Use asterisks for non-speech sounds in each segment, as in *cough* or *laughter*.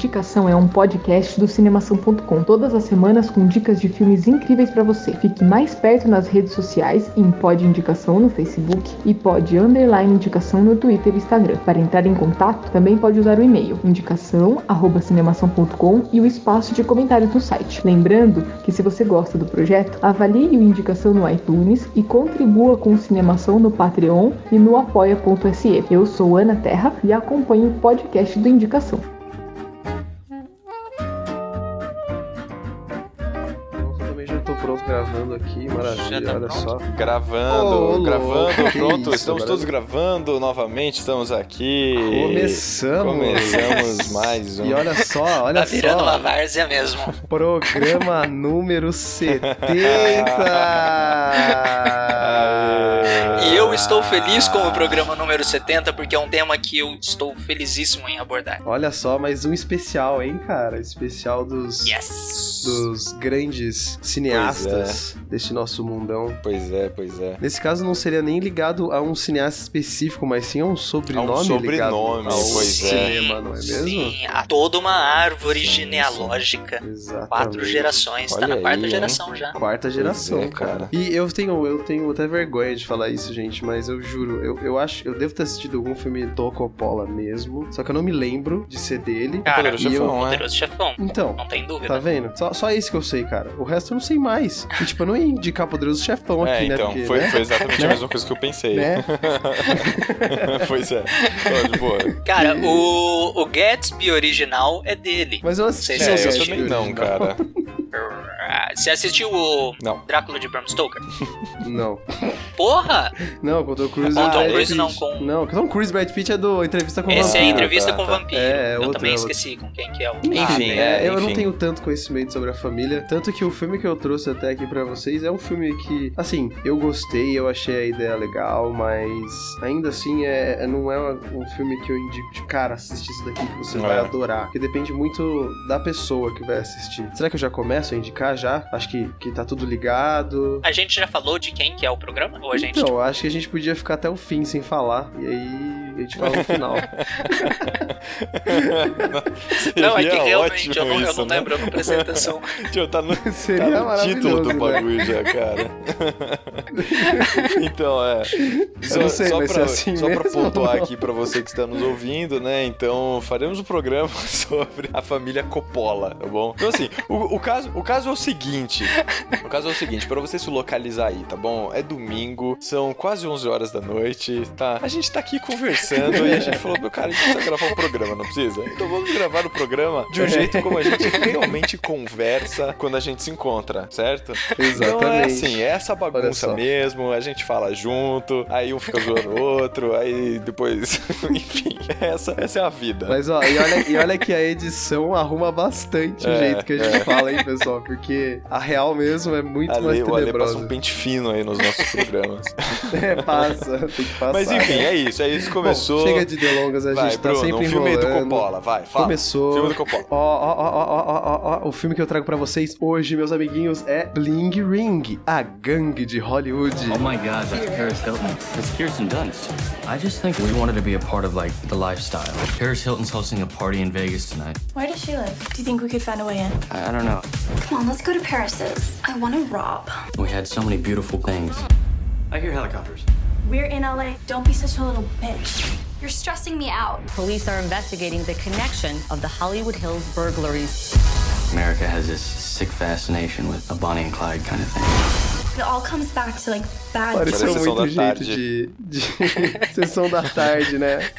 Indicação é um podcast do Cinemação.com, todas as semanas com dicas de filmes incríveis pra você. Fique mais perto nas redes sociais em Pod Indicação no Facebook e Pod Underline Indicação no Twitter e Instagram. Para entrar em contato, também pode usar o e-mail indicação@cinemação.com e o espaço de comentários no site. Lembrando que se você gosta do projeto, avalie o Indicação no iTunes e contribua com o Cinemação no Patreon e no apoia.se. Eu sou Ana Terra e acompanho o podcast do Indicação. Pronto gravando aqui, Já maravilha, tá olha pronto? só. Gravando, Ô, gravando, pronto, isso, estamos maravilha. todos gravando novamente, estamos aqui. Começamos! Começamos mais um. E olha só, olha Tá virando uma só, várzea mesmo. programa número 70! *laughs* Eu estou feliz com o programa número 70 porque é um tema que eu estou felizíssimo em abordar. Olha só, mais um especial, hein, cara? Especial dos, Yes! dos grandes cineastas deste nosso mundão. Pois é, pois é. Nesse caso, não seria nem ligado a um cineasta específico, mas sim a um sobrenome, sobrenome, ligado ao pois é. cinema, não é mesmo? Sim, há toda uma árvore Sim, genealógica. Exatamente. Quatro gerações, tá Olha na aí, quarta hein? geração já. Quarta geração, é, cara. cara. E eu tenho, eu tenho até vergonha de falar isso, gente, mas eu juro, eu, eu acho, eu devo ter assistido algum filme do Coppola mesmo, só que eu não me lembro de ser dele. Cara, Poderoso e eu- Chefão, é. Poderoso chefão. Então, Não tem dúvida. tá vendo? Só, só isso que eu sei, cara. O resto eu não sei mais. E, tipo, eu não ia indicar Poderoso Chefão *laughs* aqui, É, né? então, Porque, foi, né? foi exatamente a *laughs* mesma coisa que eu pensei. Né? *laughs* pois é. Tô de boa. Cara, o, o Gatsby original é dele. Mas eu assisti Sei se o É, eu também não, cara. Você assistiu o Não. Drácula de Bram Stoker? *laughs* Não. Porra! Não, com o Tom Cruise Com o o Tom Cruise, não, com- Não, com o Tom Cruise e Brad Pitt é do Entrevista com o Esse é a Vampiro. entrevista tá, com o tá. vampiro. É, é eu outro, também é esqueci com quem que é o. Enfim, É, é, eu não tenho tanto conhecimento sobre a família, tanto que o filme que eu trouxe até aqui pra vocês é um filme que, assim, eu gostei, eu achei a ideia legal, mas ainda assim é, é- não é um filme que eu indico de cara, assiste isso daqui que você É. vai adorar, porque depende muito da pessoa que vai assistir. Será que eu já começo a indicar já? Acho que, que tá tudo ligado. A gente já falou de quem que é o programa? Ou a gente. Eu acho que a gente podia ficar até o fim sem falar, e aí a gente fala no final. *laughs* não, é que realmente eu não, eu isso, não né? lembro, eu não prestei atenção. *laughs* Tio, tá no, Seria *laughs* tá no título do né? bagulho já, cara. então, é. Só, sei, só pra, ser assim só pra pontuar aqui pra você que está nos ouvindo, né? Então, faremos um programa sobre a família Coppola, tá bom? Então, assim, o, o caso, o caso é o seguinte. O caso é o seguinte, pra você se localizar aí, tá bom? É domingo, são quase 11 horas da noite, tá? A gente tá aqui conversando e a gente falou, meu cara, a gente precisa gravar um programa, não precisa? Então vamos gravar o programa de um jeito como a gente realmente conversa quando a gente se encontra, certo? Então é Exatamente. assim, é essa bagunça mesmo, a gente fala junto, aí um fica zoando o outro, aí depois, *laughs* enfim, essa, essa é a vida. Mas ó, e olha, e olha que a edição arruma bastante o É, jeito que a gente é. fala, hein, pessoal? Porque a real mesmo é muito Ale, mais o Ale passa tenebrosa. um pente fino aí nos nossos programas. *laughs* É, passa, tem que passar. Mas enfim, é isso, é isso, começou. Bom, chega de delongas, a vai, gente tá Bruno, sempre um filme aí do enrolando. Coppola, vai, fala. Começou. Filme do Coppola. Ó, ó, ó, ó, ó, ó, ó, ó, o filme que eu trago pra vocês hoje, meus amiguinhos, é Bling Ring, a gangue de Hollywood. Oh my god, that's Paris Hilton. It's Kirsten Dunst. I just think we wanted to be a part of like the lifestyle. Paris Hilton's hosting a party in Vegas tonight. Where does she live? Do you think we could find a way in? I, I don't know. Come on, let's go to Paris's. I want to rob. We had so many beautiful things. I hear helicopters. We're in LA. Don't be such a little bitch. You're stressing me out. Police are investigating the connection of the Hollywood Hills burglaries. America has this sick fascination with a Bonnie and Clyde kind of thing. It all comes back to like bad Pareceu muito da jeito Tarde. de, de *laughs* sessão da tarde, né?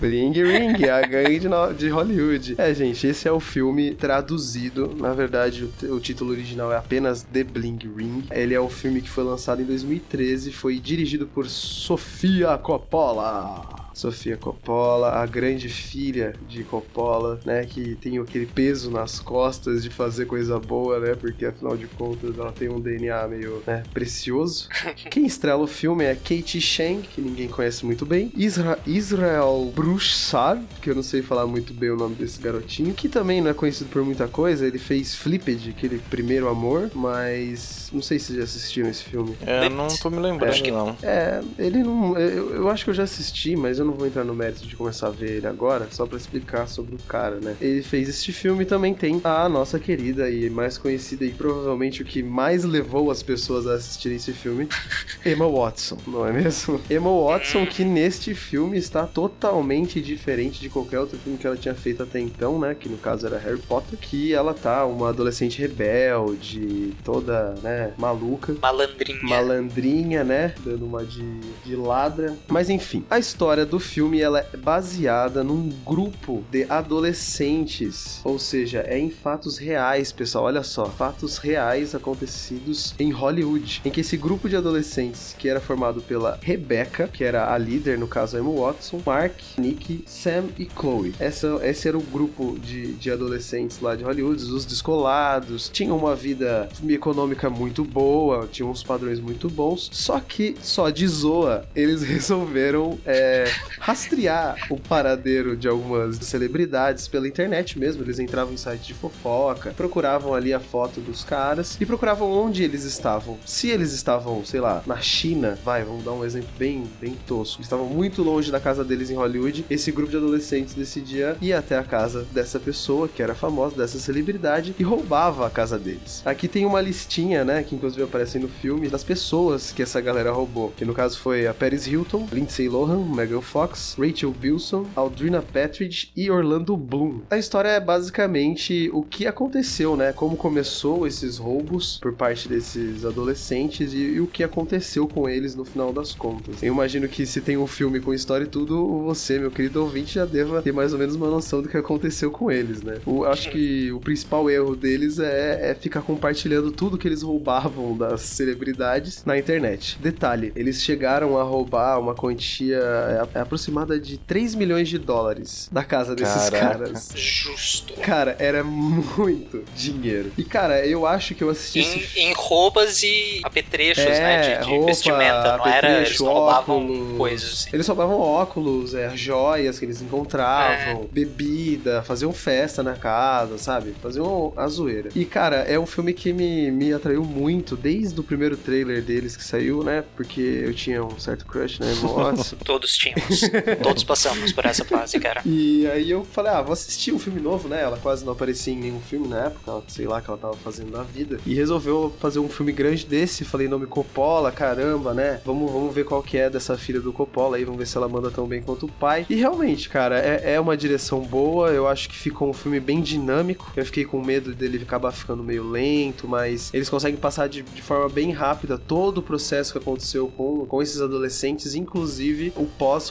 Bling Ring, a gangue de, no- de Hollywood. É, gente, esse é o filme traduzido. Na verdade, o, t- o título original é apenas The Bling Ring. Ele é o filme que foi lançado em 2013, foi dirigido por Sofia Coppola. Sofia Coppola, a grande filha de Coppola, né? Que tem aquele peso nas costas de fazer coisa boa, né? Porque afinal de contas ela tem um DNA meio né, precioso. *laughs* Quem estrela o filme é Katie Shang, que ninguém conhece muito bem. Isra Israel Broussard, que eu não sei falar muito bem o nome desse garotinho, que também não é conhecido por muita coisa. Ele fez Flipped, aquele primeiro amor, mas não sei se vocês já assistiram esse filme. É, não tô me lembrando, Acho que não. É, ele não. Eu, eu acho que eu já assisti, mas eu não vou entrar no mérito de começar a ver ele agora, só pra explicar sobre o cara, né? Ele fez este filme e também tem a nossa querida e mais conhecida e provavelmente o que mais levou as pessoas a assistirem esse filme, *laughs* Emma Watson, não é mesmo? *laughs* Emma Watson, que neste filme está totalmente diferente de qualquer outro filme que ela tinha feito até então, né? Que no caso era Harry Potter, que ela tá uma adolescente rebelde, toda, né, maluca Malandrinha. malandrinha, né? Dando uma de, de ladra. Mas enfim, a história do filme ela é baseada num grupo de adolescentes. Ou seja, é em fatos reais, pessoal. Olha só, fatos reais acontecidos em Hollywood. Em que esse grupo de adolescentes, que era formado pela Rebecca, que era a líder, no caso a Emma Watson, Mark, Nick, Sam e Chloe. Essa, esse era o grupo de, de adolescentes lá de Hollywood, os descolados, tinham uma vida econômica muito boa, tinham uns padrões muito bons, só que só de zoa eles *laughs* resolveram é, rastrear o paradeiro de algumas celebridades pela internet mesmo. Eles entravam em site de fofoca, procuravam ali a foto dos caras e procuravam onde eles estavam. Se eles estavam, sei lá, na China, vai, vamos dar um exemplo bem, bem tosco. Estavam muito longe da casa deles em Hollywood. Esse grupo de adolescentes decidia ir até a casa dessa pessoa, que era famosa, dessa celebridade, e roubava a casa deles. Aqui tem uma listinha, né, que inclusive aparece no filme, das pessoas que essa galera roubou. Que no caso foi a Paris Hilton, Lindsay Lohan, Megan Fox, Rachel Bilson, Aldrina Patridge e Orlando Bloom. A história é basicamente o que aconteceu, né? Como começou esses roubos por parte desses adolescentes e, e o que aconteceu com eles no final das contas. Eu imagino que se tem um filme com história e tudo, você, meu querido ouvinte, já deva ter mais ou menos uma noção do que aconteceu com eles, né? O, acho que o principal erro deles é, é ficar compartilhando tudo que eles roubavam das celebridades na internet. Detalhe, eles chegaram a roubar uma quantia é, aproximada de 3 milhões de dólares da casa desses Caraca. caras. Justo. Cara, era muito dinheiro. E, cara, eu acho que eu assisti esse Em, em roupas e apetrechos, É, né? De, de roupa, vestimenta. Não era. Eles roubavam óculos. coisas assim. Eles roubavam óculos, é, joias que eles encontravam, bebida, faziam festa na casa, sabe? Faziam a zoeira. E, cara, é um filme que me, me atraiu muito desde o primeiro trailer deles que saiu, né? Porque eu tinha um certo crush na *laughs* Emma Watson. Todos tínhamos. Todos passamos por essa fase, cara. E aí eu falei, ah, vou assistir um filme novo, né? Ela quase não aparecia em nenhum filme na época, sei lá que ela tava fazendo na vida. E resolveu fazer um filme grande desse. Falei, nome Coppola, caramba, né? Vamos, vamos ver qual que é dessa filha do Coppola aí, vamos ver se ela manda tão bem quanto o pai. E realmente, cara, é, é uma direção boa. Eu acho que ficou um filme bem dinâmico. Eu fiquei com medo dele acabar ficando meio lento, mas eles conseguem passar de, de forma bem rápida todo o processo que aconteceu com, com esses adolescentes, inclusive o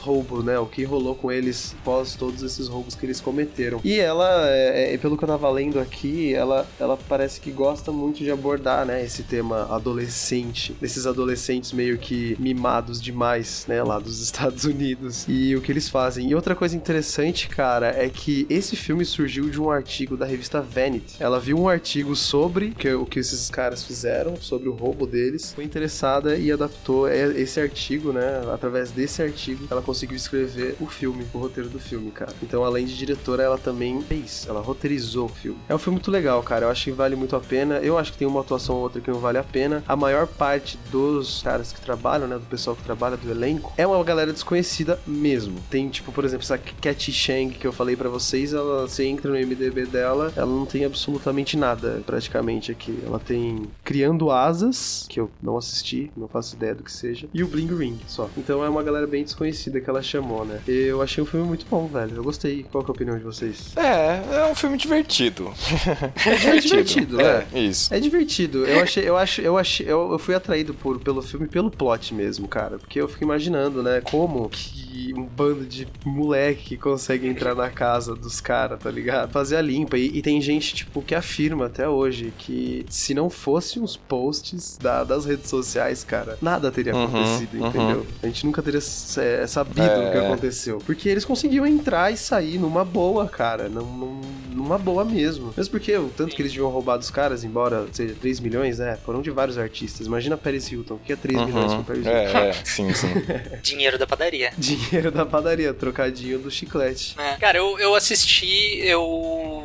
pós-roubo, né? O que rolou com eles pós todos esses roubos que eles cometeram. E ela, é, é, pelo que eu tava lendo aqui, ela, ela parece que gosta muito de abordar, né? Esse tema adolescente, desses adolescentes meio que mimados demais, né? Lá dos *laughs* Estados Unidos. E o que eles fazem. E outra coisa interessante, cara, é que esse filme surgiu de um artigo da revista Vanity. Ela viu um artigo sobre que, o que esses caras fizeram, sobre o roubo deles, foi interessada e adaptou é, esse artigo, né? Através desse artigo, ela conseguiu escrever o filme, o roteiro do filme, cara. Então, além de diretora, ela também fez, ela roteirizou o filme. É um filme muito legal, cara. Eu acho que vale muito a pena. Eu acho que tem uma atuação ou outra que não vale a pena. A maior parte dos caras que trabalham, né? Do pessoal que trabalha, do elenco, é uma galera desconhecida mesmo. Tem, tipo, por exemplo, essa Cat Shang que eu falei pra vocês, ela, você entra no MDB dela, ela não tem absolutamente nada, praticamente, aqui. Ela tem Criando Asas, que eu não assisti, não faço ideia do que seja, e o Bling Ring, só. Então é uma galera bem desconhecida que ela chamou, né? Eu achei um filme muito bom, velho. Eu gostei. Qual que é a opinião de vocês? É, é um filme divertido. *laughs* É divertido, é. é. Isso. É divertido. Eu achei, eu acho, eu achei, eu, eu fui atraído por, pelo filme pelo plot mesmo, cara. Porque eu fico imaginando, né, como que um bando de moleque consegue entrar na casa dos caras, tá ligado? Fazer a limpa. E, e tem gente, tipo, que afirma até hoje que se não fosse os posts da- das redes sociais, cara, nada teria Uhum, acontecido, uhum. entendeu? A gente nunca teria é, sab- sabido É. o que aconteceu. Porque eles conseguiam entrar e sair numa boa, cara. Num, num- numa boa mesmo. Mesmo porque o tanto que eles deviam roubar dos caras, embora seja 3 milhões, né? Foram de vários artistas. Imagina Paris Hilton. O que é 3 milhões Uhum. com Paris Hilton? É, é, sim, sim. *laughs* Dinheiro da padaria. Dinheiro da padaria, trocadinho do chiclete. É. Cara, eu, eu assisti, eu.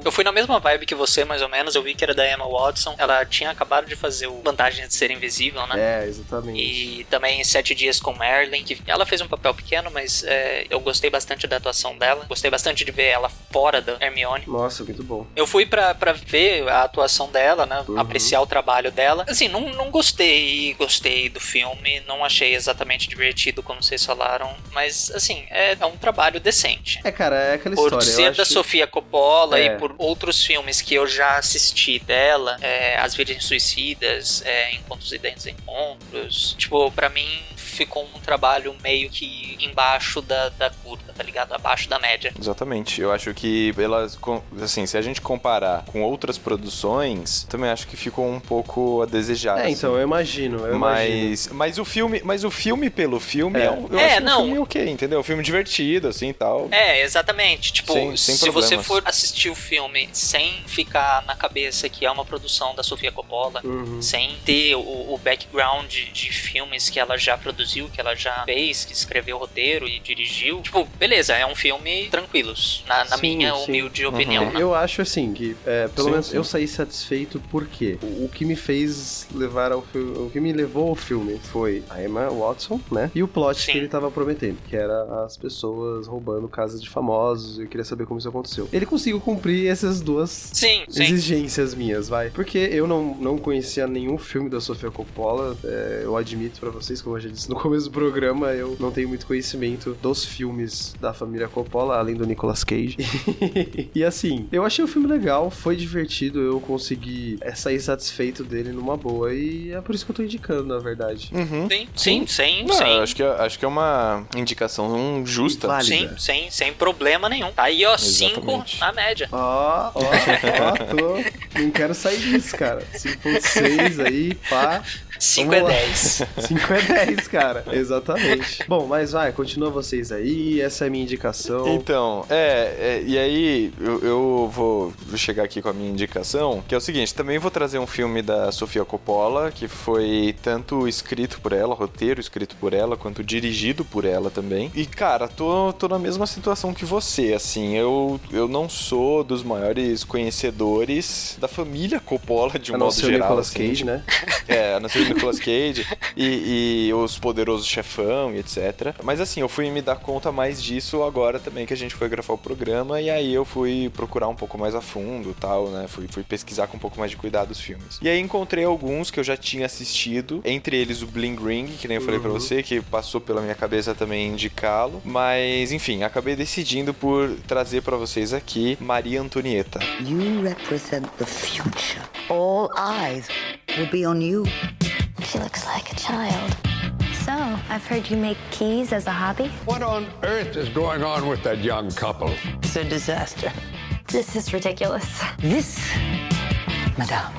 Eu fui na mesma vibe que você, mais ou menos. Eu vi que era da Emma Watson. Ela tinha acabado de fazer o Vantagem de Ser Invisível, né? É, exatamente. E também Sete Dias com Merlin, que ela fez um papel pequeno, mas é, eu gostei bastante da atuação dela. Gostei bastante de ver ela fora da Hermione. Nossa, muito bom. Eu fui pra, pra ver a atuação dela, né? Uhum. Apreciar o trabalho dela. Assim, não, não gostei, gostei do filme. Não achei exatamente divertido, como vocês falaram. Mas, assim, é, é um trabalho decente. É, cara, é aquela Por história. eu ser da acho- Sofia Coppola É. e por outros filmes que eu já assisti dela, é, As Virgens Suicidas, é, Encontros e Dentes Encontros, tipo, pra mim ficou um trabalho meio que embaixo da, da curva, tá ligado? Abaixo da média. Exatamente. Eu acho que elas, com- assim, se a gente comparar com outras produções, também acho que ficou um pouco a desejar. É, assim. então, eu imagino, eu imagino. Mas, mas o filme, mas o filme pelo filme É. é, um, eu É, acho não. um filme ok, entendeu? Um filme divertido, assim, tal. É, exatamente. Tipo, Sem- sem se você problemas. for assistir o filme sem ficar na cabeça que é uma produção da Sofia Coppola, Uhum. sem ter o, o background de, de filmes que ela já produziu, que ela já fez, que escreveu o roteiro e dirigiu, tipo, beleza, é um filme tranquilos, na, na Sim, minha sim. humilde opinião. né? Eu acho assim que, é, pelo Sim, menos sim. eu saí satisfeito porque o, o que me fez levar ao filme, o que me levou ao filme foi a Emma Watson, né? E o plot Sim. que ele tava prometendo, que era as pessoas roubando casas de famosos. Eu queria saber como isso aconteceu. Ele conseguiu cumprir essas duas Sim, sim. exigências minhas, vai. Porque eu não, não conhecia nenhum filme da Sofia Coppola. é, eu admito pra vocês, como eu já disse no começo do programa, eu não tenho muito conhecimento dos filmes da família Coppola, além do Nicolas Cage. *laughs* e assim, eu achei o filme legal, foi divertido, eu consegui sair satisfeito dele numa boa. E é por isso que eu tô indicando, na verdade. Uhum. Sim, sim, sim, Não, sim. eu acho que, é- acho que é uma indicação justa. Válida. Sim, sem, sem problema nenhum. Tá aí, ó, 5 Exatamente. na média. Ó, ó, ó, tô. Não quero sair disso, cara. 5.6 aí, pá. 5 é Vamos lá. 10. 5 é 10, cara. *laughs* Exatamente. Bom, mas vai, continua vocês aí. Essa é a minha indicação. Então, é, é, e aí eu, eu vou chegar aqui com a minha indicação, que é o seguinte, também vou trazer um filme da Sofia Coppola, que foi tanto escrito por ela, roteiro escrito por ela, quanto dirigido por ela também. E, cara, tô, tô na mesma situação que você, assim, eu, eu não sou dos maiores conhecedores da família Coppola, de um modo geral. Nicolas assim, Cage, né? *laughs* é, a não ser o Nicolas Cage e, e os Poderosos Chefão e etc. Mas assim, eu fui me dar conta mais disso agora também que a gente foi gravar o programa e aí eu fui procurar um pouco mais a fundo tal, né? Fui, fui pesquisar com um pouco mais de cuidado os filmes. E aí encontrei alguns que eu já tinha assistido, entre eles o Bling Ring, que nem eu falei pra Uhum. você, que passou pela minha cabeça também indicá-lo. Mas enfim, acabei decidindo por trazer pra vocês aqui Maria Antonieta. You represent the future. All eyes will be on you. She looks like a child. So, I've heard you make keys as a hobby. What on earth is going on with that young couple? It's a disaster. This is ridiculous. This, madame,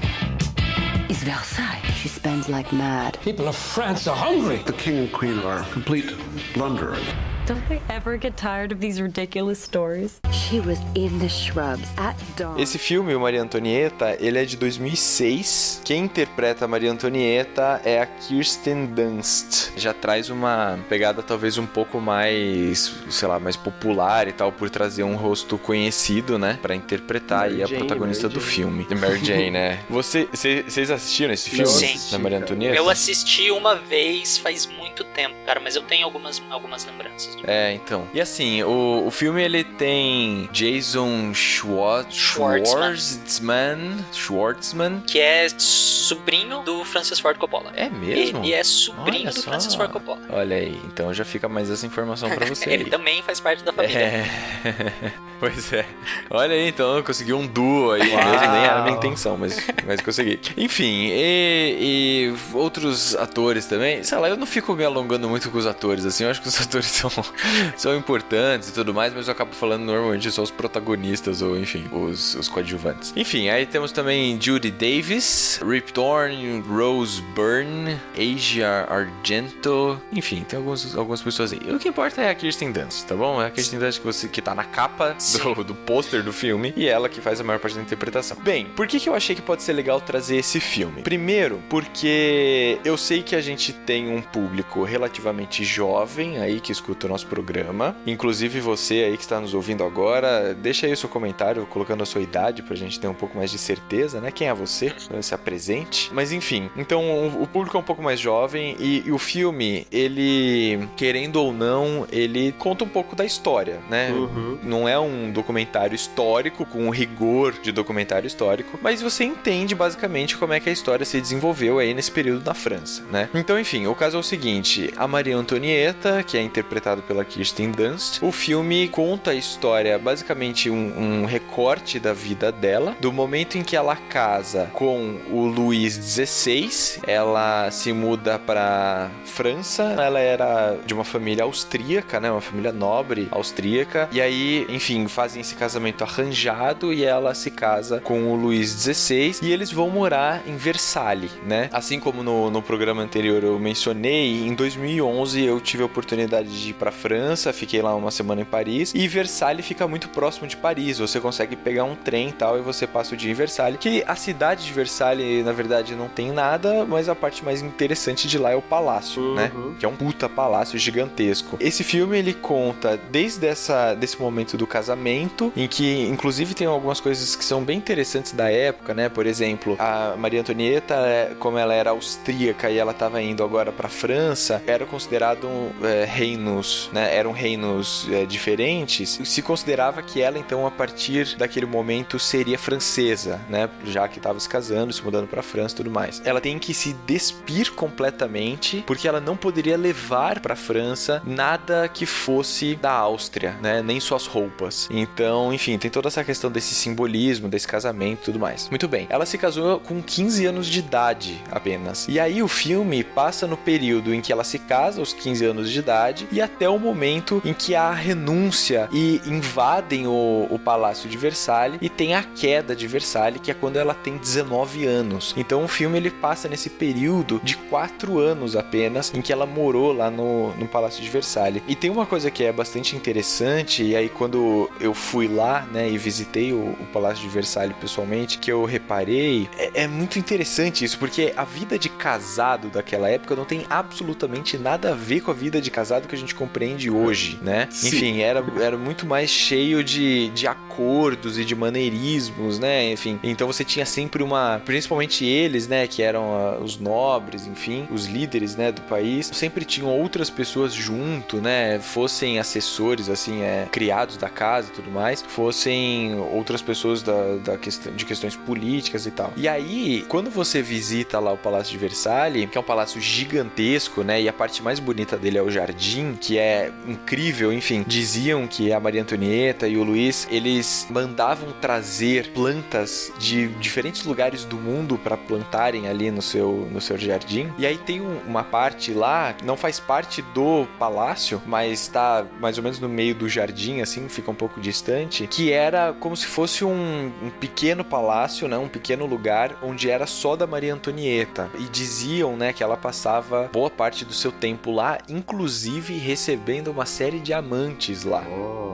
is Versailles. She spends like mad. People of France are hungry. The king and queen are complete blunderers. Don't they ever get tired of these ridiculous stories? She was in the shrubs at dawn. Esse filme, o Maria Antonieta, ele é de 2006. Quem interpreta a Maria Antonieta é a Kirsten Dunst. Já traz uma pegada talvez um pouco mais, sei lá, mais popular e tal, por trazer um rosto conhecido, né? Pra interpretar Mary aí a Jane, protagonista Mary do Jane. filme. *laughs* Mary Jane, né? Você, cê- vocês assistiram esse filme? Sim. Da Maria Antonieta? Eu assisti uma vez faz muito tempo, cara, mas eu tenho algumas, algumas lembranças. Do- É, então. E assim, o, o filme ele tem Jason Schwartz, Schwartzman. Schwartzman, Schwartzman. Que é sobrinho do Francis Ford Coppola. É mesmo? Ele é sobrinho Olha do só. Francis Ford Coppola. Olha aí, então já fica mais essa informação pra *laughs* você Ele aí. também faz parte da família. É. *laughs* pois é. Olha aí, então eu consegui um duo aí Uau. mesmo, nem era a minha intenção, mas, mas consegui. Enfim, e, e outros atores também, sei lá, eu não fico me alongando muito com os atores, assim, eu acho que os *laughs* atores são, *laughs* são importantes e tudo mais, mas eu acabo falando normalmente só os protagonistas ou, enfim, os, os coadjuvantes. Enfim, aí temos também Judy Davis, Rip Torn, Rose Byrne, Asia Argento, enfim, tem alguns, algumas pessoas aí. O que importa é a Kirsten Dunst, tá bom? É a Kirsten Dunst que, você, que tá na capa do, *laughs* do pôster do filme e ela que faz a maior parte da interpretação. Bem, por que, que eu achei que pode ser legal trazer esse filme? Primeiro, porque eu sei que a gente tem um público relativamente jovem aí que escuta o nosso programa. Inclusive você aí que está nos ouvindo agora, deixa aí o seu comentário colocando a sua idade pra gente ter um pouco mais de certeza, né? Quem é você? Se apresente. Mas enfim, então o público é um pouco mais jovem e, e o filme, ele, querendo ou não, ele conta um pouco da história, né? Uhum. Não é um documentário histórico com o rigor de documentário histórico, mas você entende basicamente como é que a história se desenvolveu aí nesse período na França, né? Então, enfim, o caso é o seguinte: a Maria Antonieta, que é interpretada pela Kirsten Dunst, o filme conta a história, basicamente um, um recorte da vida dela, do momento em que ela casa com o Luís XVI, ela se muda para França, ela era de uma família austríaca, né? Uma família nobre austríaca, e aí, enfim, fazem esse casamento arranjado e ela se casa com o Luís XVI e eles vão morar em Versalhes, né? Assim como no, no programa anterior eu mencionei, em 2011 eu tive a oportunidade de ir para França, fiquei lá uma semana em Paris e Versalhes fica muito próximo de Paris. Você consegue pegar um trem e tal e você passa o dia em Versalhes. Que a cidade de Versalhes, na verdade, não tem nada, mas a parte mais interessante de lá é o palácio, né? Que é um puta palácio gigantesco. Esse filme ele conta desde essa, desse momento do casamento, em que inclusive tem algumas coisas que são bem interessantes da época, né? Por exemplo, a Maria Antonieta, é, como ela era austríaca e ela estava indo agora para França, eram considerados é, reinos, né? Eram reinos é, diferentes. Se considerava que ela então a partir daquele momento seria francesa, né? Já que estava se casando, se mudando para França, e tudo mais. Ela tem que se despir completamente porque ela não poderia levar para França nada que fosse da Áustria, né? Nem suas roupas. Então, enfim, tem toda essa questão desse simbolismo, desse casamento e tudo mais. Muito bem. Ela se casou com 15 anos de idade apenas. E aí o filme passa no período em que ela se casa, aos 15 anos de idade, e até o momento em que há a renúncia e invadem o, o palácio de Versalhes e tem a queda de Versalhes, que é quando ela tem 19 anos. Então o filme ele passa nesse período de 4 anos apenas em que ela morou lá no, no palácio de Versalhes. E tem uma coisa que é bastante interessante, e aí quando eu fui lá, né, e visitei o, o palácio de Versalhes pessoalmente, que eu reparei, é, é muito interessante isso, porque a vida de casado daquela época não tem absolutamente nada a ver com a vida de casado que a gente compreende hoje, né? Sim. Enfim, era, era muito mais cheio de, de acordos e de maneirismos, né? Enfim, então você tinha sempre uma. Principalmente eles, né? Que eram ah, os nobres, enfim, os líderes, né? Do país, sempre tinham outras pessoas junto, né? Fossem assessores, assim, é, criados da casa e tudo mais, fossem outras pessoas da, da questão, de questões políticas e tal. E aí, quando você visita lá o Palácio de Versalhes, que é um palácio gigantesco, né? E a parte mais bonita dele é o jardim, que é incrível, enfim. Diziam que a Maria Antonieta e o Luiz, eles mandavam trazer plantas de diferentes lugares do mundo para plantarem ali no seu, no seu jardim. E aí tem um- uma parte lá, não faz parte do palácio, mas tá mais ou menos no meio do jardim, assim, fica um pouco distante, que era como se fosse um, um pequeno palácio, né? Um pequeno lugar onde era só da Maria Antonieta. E diziam, né, que ela passava boa parte do seu tempo lá, inclusive recebendo uma série de amantes lá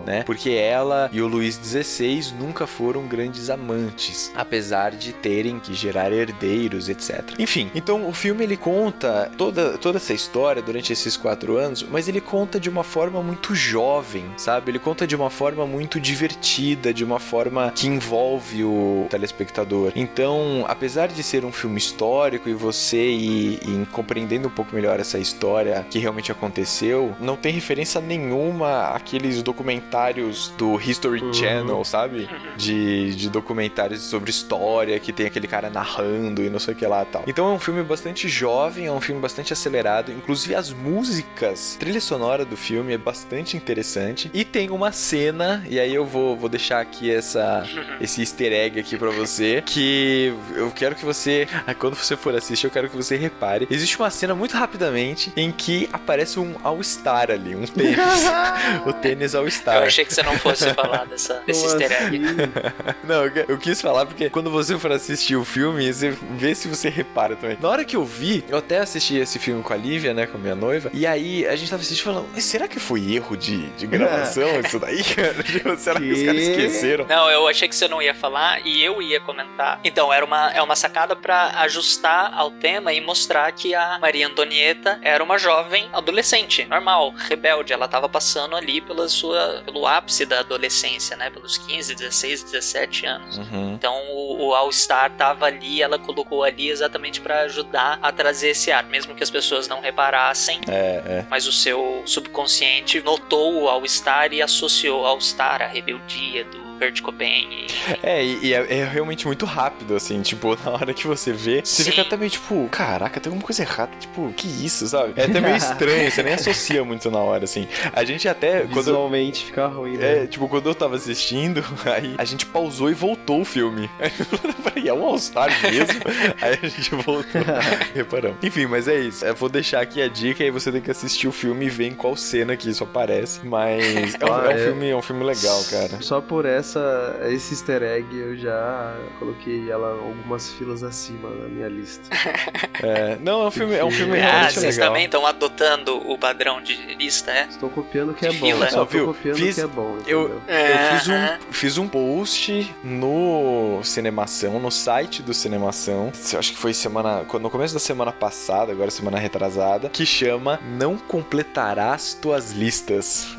né? Porque ela e o Luís XVI nunca foram grandes amantes, apesar de terem que gerar herdeiros, etc. Enfim, então o filme ele conta toda, toda essa história durante esses quatro anos, mas ele conta de uma forma muito jovem, sabe? Ele conta de uma forma muito divertida, de uma forma que envolve o telespectador. Então, apesar de ser um filme histórico e você ir, ir compreendendo um pouco melhor essa história que realmente aconteceu, não tem referência nenhuma àqueles documentários do History Channel, sabe? De, de documentários sobre história, que tem aquele cara narrando e não sei o que lá e tal. Então é um filme bastante jovem, é um filme bastante acelerado. Inclusive as músicas, a trilha sonora do filme é bastante interessante. E tem uma cena, e aí eu vou, vou deixar aqui essa, esse easter egg aqui pra você, que eu quero que você, quando você for assistir, eu quero que você repare. Existe uma cena muito rapidamente em que aparece um All-Star ali, um tênis. *laughs* o tênis All-Star. Eu achei que você não fosse falar dessa, desse Como easter egg. Não, eu, eu quis falar porque quando você for assistir o filme, você vê se você repara também. Na hora que eu vi, eu até assisti esse filme com a Lívia, né, com a minha noiva, e aí a gente tava assistindo falando, mas será que foi erro de, de gravação isso daí? *laughs* Tipo, será que os caras Que? esqueceram? Não, eu achei que você não ia falar e eu ia comentar. Então, era uma, é uma sacada pra ajustar ao tema e mostrar que a Maria Antonieta era uma jovem adolescente, normal, rebelde. Ela tava passando ali pela sua, pelo ápice da adolescência, né? Pelos 15, 16, 17 anos. Uhum. Então o, o All Star tava ali, ela colocou ali exatamente pra ajudar a trazer esse ar, mesmo que as pessoas não reparassem. É, é. Mas o seu subconsciente notou o All Star e associou All Star à rebeldia do Kurt Cobain. enfim. É, e, e é, é realmente muito rápido, assim, tipo, *laughs* na hora que você vê, você Sim. fica até meio tipo, caraca, tem alguma coisa errada, tipo, que isso, sabe? É até meio *laughs* estranho, você nem associa muito na hora, assim. A gente até, quando, Visualmente fica ruim, né? É, tipo, quando eu tava assistindo, *laughs* aí a gente pausou e voltou o filme. Aí eu falei, é um All-Star mesmo? aí a gente voltou. Reparamos. Enfim, mas é isso. Eu vou deixar aqui a dica, aí você tem que assistir o filme e ver em qual cena que isso aparece. Mas é um, Ah, é um é. filme, é um filme legal, cara. Só por essa, esse easter egg eu já coloquei ela algumas filas acima na minha lista. *laughs* É, não, é um filme, é um filme Ah, realmente vocês legal. também estão adotando o padrão de lista, é? Estou copiando o que é De bom. fila. Só viu? copiando o Fiz- que é bom. Eu, entendeu? eu fiz um, fiz um post no Cinemação, no site do Cinemação. Eu acho que foi semana. No começo da semana passada, agora semana retrasada, que chama Não completarás tuas listas. *laughs*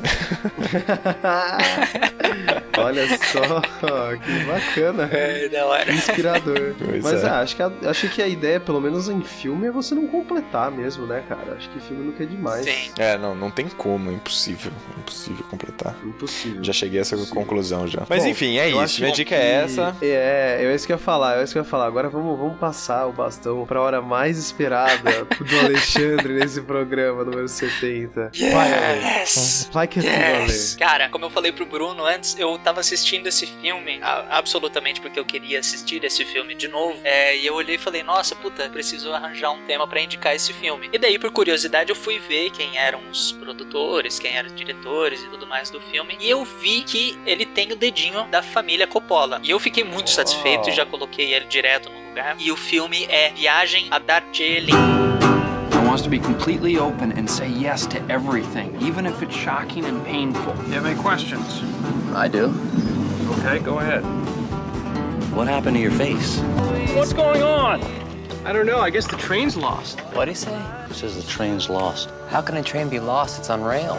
*laughs* Olha só, *laughs* que bacana. É, da hora. Inspirador. *laughs* Pois Mas é. ah, acho, que a, acho que a ideia, pelo menos em filme, é você não completar mesmo, né, cara? Acho que filme nunca é demais. Sim. É, não, não tem como, é impossível. É impossível completar. Impossível. Já cheguei a essa Impossível. conclusão já. Mas Bom, enfim, é isso. Minha que- dica é essa. É, é isso que eu ia falar, é isso que eu ia falar. Agora vamos, vamos passar o bastão pra hora mais esperada do Alexandre *laughs* nesse programa número 70. Vai, Ale. Yes! Vai que é tudo, Yes. Ale. Cara, como eu falei pro Bruno antes, eu tava assistindo esse filme a- absolutamente porque eu queria assistir esse filme de novo. É, e eu olhei e falei, nossa, puta, preciso arranjar um tema pra indicar esse filme. E daí, por curiosidade, eu fui ver quem eram os produtores, quem eram os diretores e tudo mais do filme. E eu vi que ele tem o dedinho da família Coppola. E eu fiquei muito satisfeito e já coloquei ele direto no lugar. E o filme é Viagem a Darjeeling. I wants to be completely open and say yes to everything, even if it's shocking and painful. You have any questions? I do. Okay, go ahead. What happened to your face? What's going on? I don't know. I guess the train's lost. What'd he say? He says the train's lost. How can a train be lost? It's on rail.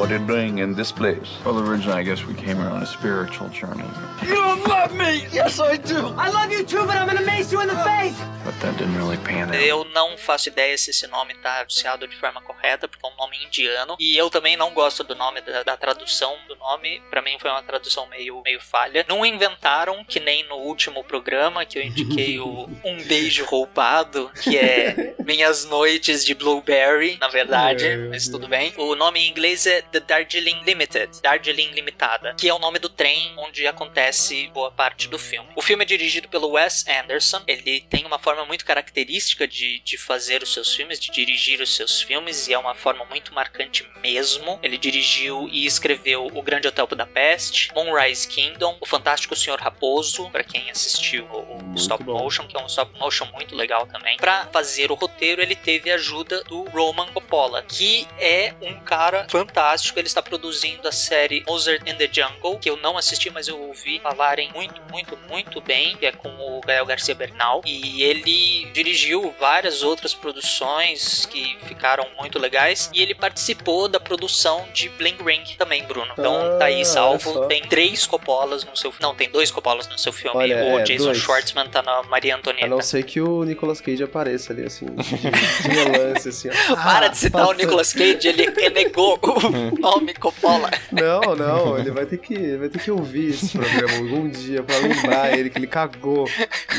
What are you doing in this place? Well, originally, I guess we came here on a spiritual journey. You don't love me! Yes, I do! I love you too, but I'm gonna mace you in the face! But that didn't really pan out. Eu não faço ideia se esse nome tá anunciado de forma correta, porque é um nome indiano. E eu também não gosto do nome, da, da tradução do nome. Pra mim foi uma tradução meio, meio falha. Não inventaram, que nem no último programa, que eu indiquei o *laughs* Um Beijo Roubado, que é *laughs* Minhas Noites de Blueberry, na verdade, É. mas tudo bem. O nome em inglês é The Darjeeling Limited, Darjeeling Limitada, que é o nome do trem onde acontece boa parte do filme. O filme é dirigido pelo Wes Anderson, ele tem uma forma muito característica de, de fazer os seus filmes, de dirigir os seus filmes, e é uma forma muito marcante mesmo. Ele dirigiu e escreveu O Grande Hotel Budapeste, Moonrise Kingdom, O Fantástico Senhor Raposo, pra quem assistiu o, o stop bom. motion, que é um stop motion muito legal também. Pra fazer o roteiro, ele teve a ajuda do Roman Coppola, que é um cara fantástico. Ele está produzindo a série Mozart in the Jungle, que eu não assisti, mas eu ouvi falarem muito, muito, muito bem, que é com o Gael Garcia Bernal. E ele dirigiu várias outras produções que ficaram muito legais. E ele participou da produção de Bling Ring também, Bruno. Então Ah, tá aí olha salvo. Tem três Coppolas no seu Não, tem dois Coppolas no seu filme. Olha, o é, Jason dois. Schwartzman tá na Maria A Antonieta. não ser que o Nicolas Cage apareça ali, assim, de, de relance, assim. ó. Para Ah, de citar o passa- Nicolas Cage, ele renegou o *laughs* *laughs* Nome Coppola. Não, não, ele vai ter que, vai ter que ouvir esse programa algum dia pra lembrar ele que ele cagou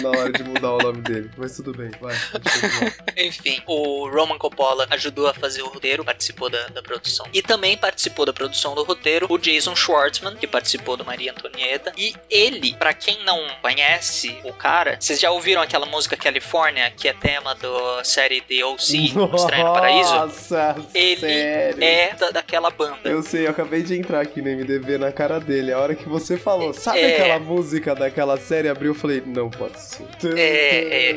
na hora de mudar o nome dele. Mas tudo bem, vai. Enfim, o Roman Coppola ajudou a fazer o roteiro, participou da, da produção. E também participou da produção do roteiro o Jason Schwartzman, que participou do Maria Antonieta. E ele, para quem não conhece o cara, vocês já ouviram aquela música California, que é tema da série The O.C., Estranho no Paraíso? Nossa, Ele sério? é da, daquela banda. Eu sei, eu acabei de entrar aqui no MDB na cara dele. A hora que você falou, sabe É. aquela música daquela série? Abriu, eu falei, não pode ser. É, é.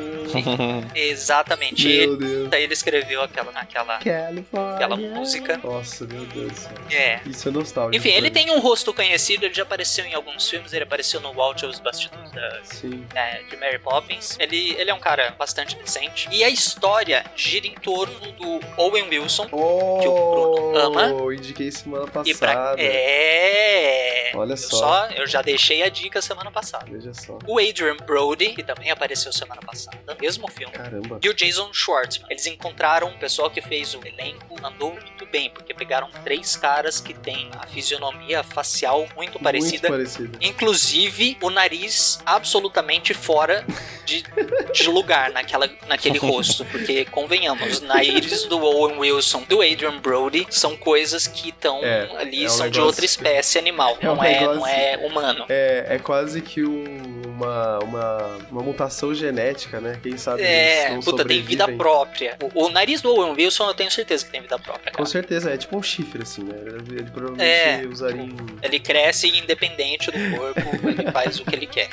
*laughs* Exatamente. Meu Ele, Deus. daí ele escreveu aquela, aquela, California. aquela música. Nossa, meu Deus. É. Isso é nostálgico. Enfim, ele tem um rosto conhecido, ele já apareceu em alguns filmes, ele apareceu no Walt os Bastidores da, Sim. é, de Mary Poppins. Ele, ele é um cara bastante decente. E a história gira em torno do Owen Wilson, que o Bruno ama. Indiquei semana passada. Pra. É. Olha Eu só. eu já deixei a dica semana passada. Veja só. O Adrian Brody, que também apareceu semana passada, mesmo filme. Caramba. E o Jason Schwartzman. Eles encontraram um pessoal que fez o elenco, andou muito bem, porque pegaram três caras que têm a fisionomia facial muito parecida. Muito parecido. Inclusive o nariz absolutamente fora de, de lugar naquela, naquele rosto. Porque, convenhamos, nariz do Owen Wilson, do Adrian Brody, são coisas que estão É, ali, é um são de outra espécie animal. É um não, é, não é humano. É, é quase que um- uma, uma, uma mutação genética, né? Quem sabe eles É, não puta, tem vida própria. O, o nariz do Owen Wilson eu tenho certeza que tem vida própria, cara. Com certeza, é tipo um chifre, assim, né? Ele provavelmente É. usaria em... Ele cresce independente do corpo, ele faz o que ele quer.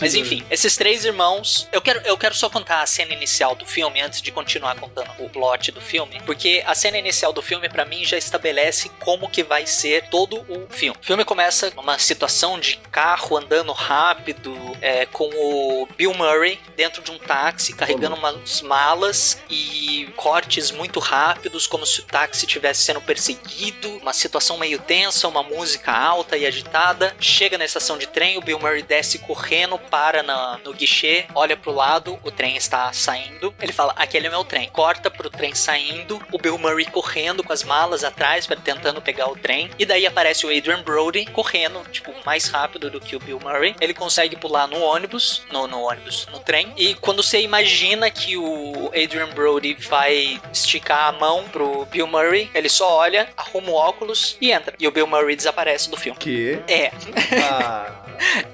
Mas enfim, esses três irmãos. Eu quero, eu quero só contar a cena inicial do filme antes de continuar contando o plot do filme, porque a cena inicial do filme pra mim já estabelece como que vai ser todo o filme. O filme começa numa situação de carro andando rápido, é, com o Bill Murray dentro de um táxi carregando umas malas e cortes muito rápidos, como se o táxi estivesse sendo perseguido, uma situação meio tensa, uma música alta e agitada. Chega na estação de trem, o Bill Murray desce correndo, para na- no guichê, olha pro lado, o trem está saindo. Ele fala: Aquele é meu trem. Corta pro trem saindo, o Bill Murray correndo com as malas atrás, tentando pegar o trem. E daí aparece o Adrian Brody correndo, tipo, mais rápido do que o Bill Murray. Ele consegue pular no ônibus, no, no ônibus, no trem. E quando você imagina que o Adrian Brody vai esticar a mão pro Bill Murray, ele só olha, arruma o óculos e entra. E o Bill Murray desaparece do filme. Que? É. Ah, *laughs*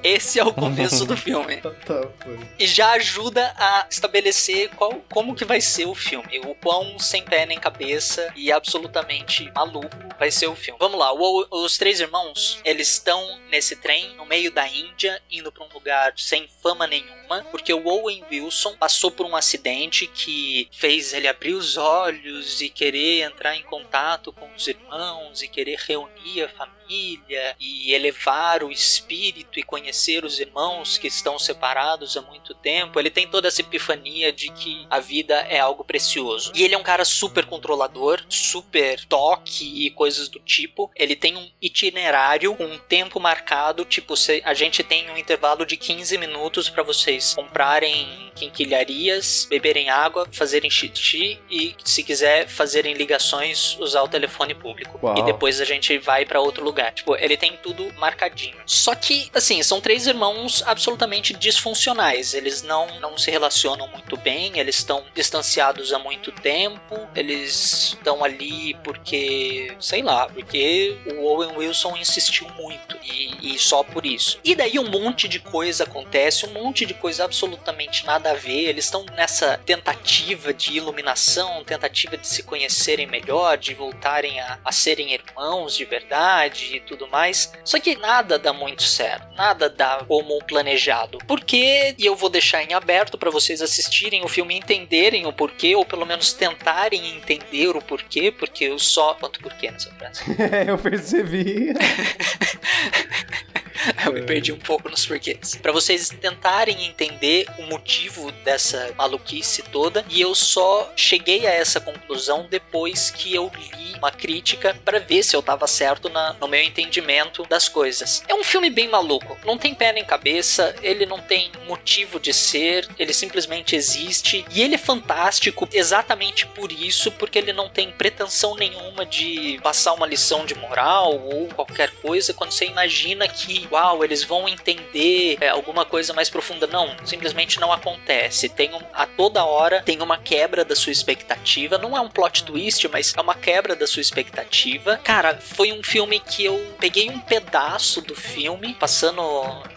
Esse é o começo do *laughs* filme. tá, foi. E já ajuda a estabelecer qual, como que vai ser o filme. O quão sem pé nem cabeça e absolutamente maluco vai ser o filme. Vamos lá, o- os três irmãos, eles estão nesse trem no meio da Índia, indo para um lugar sem fama nenhuma, porque o Owen Wilson passou por um acidente que fez ele abrir os olhos e querer entrar em contato com os irmãos e querer reunir a família e elevar o espírito e conhecer os irmãos que estão separados há muito tempo. Ele tem toda essa epifania de que a vida é algo precioso. E ele é um cara super controlador, super toque e coisas do tipo. Ele tem um itinerário com um tempo marcado, tipo, a gente tem um intervalo de 15 minutos para vocês comprarem quinquilharias, beberem água, fazerem xixi e, se quiser, fazerem ligações, usar o telefone público. Uau. E depois a gente vai para outro lugar. Tipo, ele tem tudo marcadinho. Só que, assim, são três irmãos absolutamente disfuncionais. Eles não, não se relacionam muito bem, eles estão distanciados há muito tempo, eles estão ali porque, sei lá, porque o Owen Wilson insistiu muito e, e só por isso. E daí um monte de coisa acontece, um monte de coisa absolutamente nada a ver. Eles estão nessa tentativa de iluminação, tentativa de se conhecerem melhor, de voltarem a, a serem irmãos de verdade e tudo mais. Só que nada dá muito certo, nada dá como planejado. Porque, e eu vou deixar em aberto para vocês assistirem o filme e entenderem o porquê, ou pelo menos tentarem entender o porquê, porque eu só. Quanto porquê nessa frase? *laughs* eu percebi. *laughs* *laughs* eu me perdi um pouco nos porquês. Pra vocês tentarem entender o motivo dessa maluquice toda, e eu só cheguei a essa conclusão depois que eu li uma crítica pra ver se eu tava certo na- no meu entendimento das coisas. É um filme bem maluco, não tem pé nem cabeça, ele não tem motivo de ser, ele simplesmente existe, e ele é fantástico exatamente por isso, porque ele não tem pretensão nenhuma de passar uma lição de moral ou qualquer coisa quando você imagina que, uau, eles vão entender é, alguma coisa mais profunda. Não, simplesmente não acontece. Tem um, a toda hora tem uma quebra da sua expectativa. Não é um plot twist, mas é uma quebra da sua expectativa. Cara, foi um filme que eu peguei um pedaço do filme, passando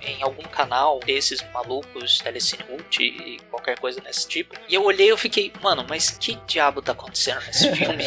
em algum canal desses malucos, Telecine Multi e qualquer coisa desse tipo. E eu olhei e eu fiquei, mano, mas que diabo tá acontecendo nesse *laughs* filme?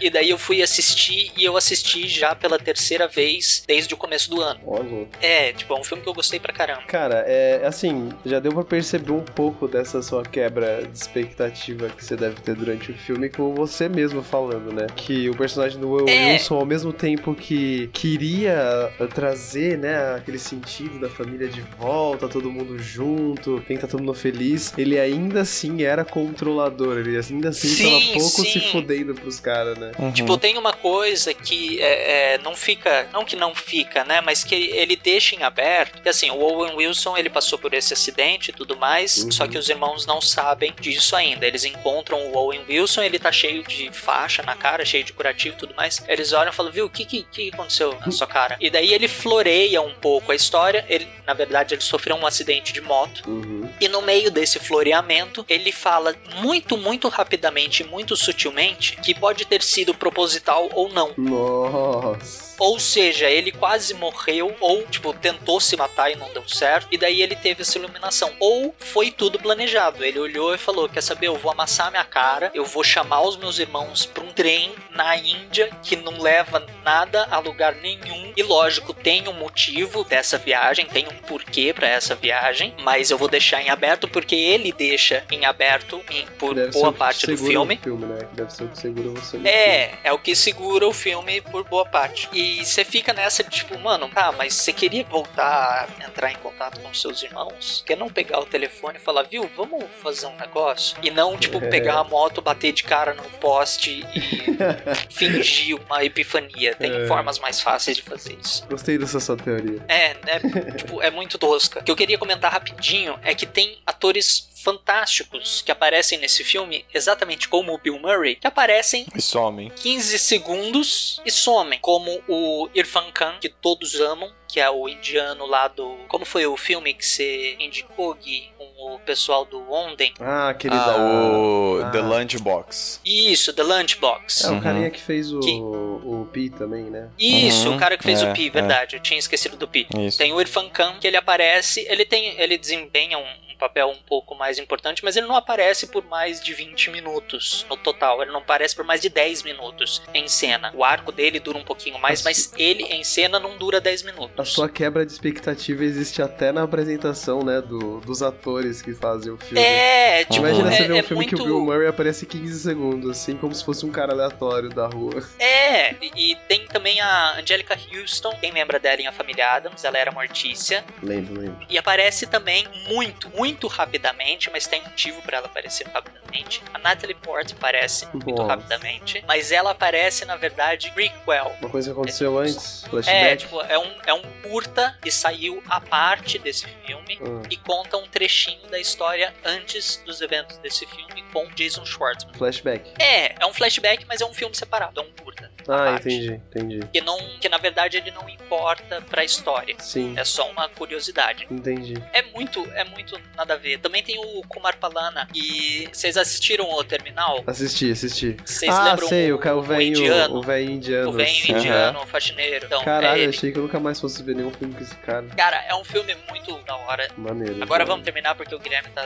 e daí eu fui assistir e eu assisti já pela terceira vez desde o começo do ano. Olha. É, tipo, é um filme que eu gostei pra caramba. Cara, é assim, já deu pra perceber um pouco dessa sua quebra de expectativa que você deve ter durante o filme com você mesmo falando, né? Que o personagem do Will É. Wilson, ao mesmo tempo que queria trazer, né, aquele sentido da família de volta, todo mundo junto, tem que tá todo mundo feliz, ele ainda assim era controlador, ele ainda assim Sim, tava pouco sim. se fudendo pros caras, né? Tipo, tem uma coisa que é, é, não fica, não que não fica, né, mas que ele deixa em aberto, que assim, o Owen Wilson, ele passou por esse acidente e tudo mais, Uhum. só que os irmãos não sabem disso ainda. Eles encontram o Owen Wilson, ele tá cheio de faixa na cara, cheio de curativo e tudo mais. Eles olham e falam, viu, o que, que, que aconteceu na sua cara? E daí ele floreia um pouco a história, ele, na verdade, ele sofreu um acidente de moto, Uhum. e no meio desse floreamento, ele fala muito, muito rapidamente, muito sutilmente, que pode ter sido proposital ou não. Nossa. Ou seja, ele quase morreu, ou, tipo, tentou se matar e não deu certo, e daí ele teve essa iluminação. Ou foi tudo planejado. Ele olhou e falou: Quer saber, eu vou amassar minha cara, eu vou chamar os meus irmãos pra um trem na Índia que não leva nada a lugar nenhum. E lógico, tem um motivo dessa viagem, tem um porquê pra essa viagem, mas eu vou deixar em aberto porque ele deixa em aberto em, por Deve boa parte do filme. o filme, né? Deve ser o que segura você no É, é o que segura o filme por boa parte. E você fica nessa de tipo, mano, tá, mas você queria voltar a entrar em contato com seus irmãos? Quer não pegar o telefone e falar, viu, vamos fazer um negócio? E não, tipo, É. pegar a moto, bater de cara num poste e *laughs* *laughs* fingir uma epifania. Tem É. formas mais fáceis de fazer isso. Gostei dessa sua teoria. É, é, tipo, é muito tosca. O que eu queria comentar rapidinho é que tem atores fantásticos que aparecem nesse filme, exatamente como o Bill Murray, que aparecem E somem. 15 segundos e somem, como o Irfan Khan, que todos amam, que é o indiano lá do. Como foi o filme que você indicou, Gui? O pessoal do Onden? Ah, aquele Ah, da... o Ah. The Lunchbox. Isso, The Lunchbox. É, o Uhum. carinha que fez o, Que- o Pi também, né? Isso, Uhum. o cara que fez É, o Pi, é. verdade. Eu tinha esquecido do Pi. Isso. Tem o Irfan Khan, que ele aparece, ele tem. ele desempenha um. Um papel um pouco mais importante, mas ele não aparece por mais de 20 minutos no total. Ele não aparece por mais de 10 minutos em cena. O arco dele dura um pouquinho mais, mas ele em cena não dura 10 minutos. A sua quebra de expectativa existe até na apresentação, né, do, dos atores que fazem o filme. É, tipo, Imagina é, você ver um é filme muito... que o Bill Murray aparece 15 segundos, assim, como se fosse um cara aleatório da rua. É, e, e tem também a Angelica Houston, quem lembra dela em A Família Adams, ela era Mortícia. Lembro, lembro. E aparece também muito, muito rapidamente, mas tem motivo pra ela aparecer rapidamente. A Natalie Portman aparece muito rapidamente, mas ela aparece, na verdade, prequel. Uma coisa que aconteceu antes, É, flashback. tipo, é um, é um curta e saiu a parte desse filme Hum. e conta um trechinho da história antes dos eventos desse filme com Jason Schwartzman. Flashback. É, é um flashback, mas é um filme separado, é um curta. Ah, parte. entendi, entendi. Que, não, que na verdade ele não importa pra história. Sim, É só uma curiosidade. entendi. É muito, é muito nada a ver. Também tem o Kumar Palana. E vocês assistiram o Terminal? Assisti, assisti. Vocês ah, lembram sei, o, o, o o velhinho indiano? o velhinho indiano. O velho indiano, o faxineiro. Então, Caralho, é achei que eu nunca mais fosse ver nenhum filme com esse cara. Cara, é um filme muito da hora. Maneiro. Agora vamos terminar porque o Guilherme tá.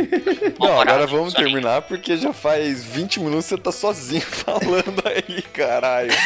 *laughs* Não, agora vamos terminar porque já faz 20 minutos você tá sozinho *laughs* falando aí, caralho. *laughs*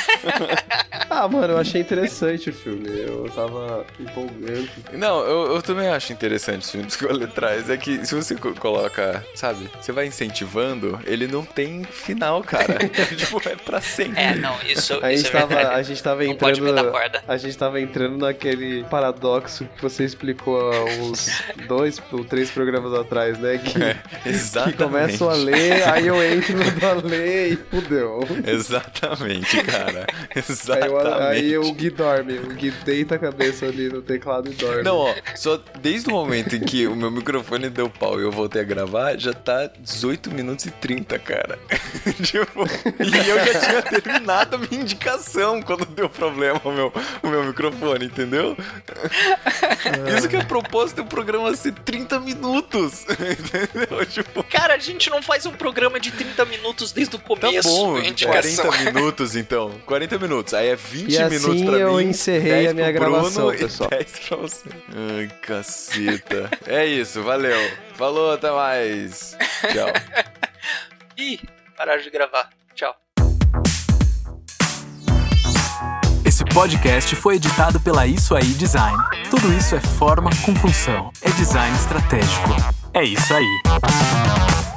Ah, mano, eu achei interessante o filme. Eu tava empolgando. Não, eu, eu também acho interessante os filmes que traz. É que se você co- coloca, sabe, você vai incentivando, ele não tem final, cara. *laughs* *laughs* tipo, é pra sempre. É, não, isso, A isso gente, é tava, verdade. a gente tava Não pode entrando. me dar corda. A gente tava entrando naquele paradoxo que você explicou há uns dois ou três programas atrás, né? Que, *laughs* É, que exatamente. começam a ler, aí eu entro no da ler e fudeu. Exatamente, cara. Aí, Exatamente. eu- aí o Gui dorme, o Gui deita a cabeça ali no teclado e dorme. Não, ó, só desde o momento em que o meu microfone deu pau e eu voltei a gravar, já tá 18 minutos e 30, cara. *laughs* tipo, e eu já tinha terminado a minha indicação quando deu problema o meu, o meu microfone, entendeu? Isso que é propósito do programa ser 30 minutos, *laughs* entendeu? Tipo, Cara, a gente não faz um programa de 30 minutos desde o tá começo. bom, a indicação. 40 minutos então. 40 minutos. Aí é 20 E minutos assim pra eu mim. encerrei 10 a minha pro Bruno gravação, e pessoal. 10 pra você. Ai, caceta. é isso, valeu. Falou, até mais. Tchau. *laughs* Ih, pararam de gravar. Tchau. Esse podcast foi editado pela Isso Aí Design. Tudo isso é forma com função. É design estratégico. É isso aí.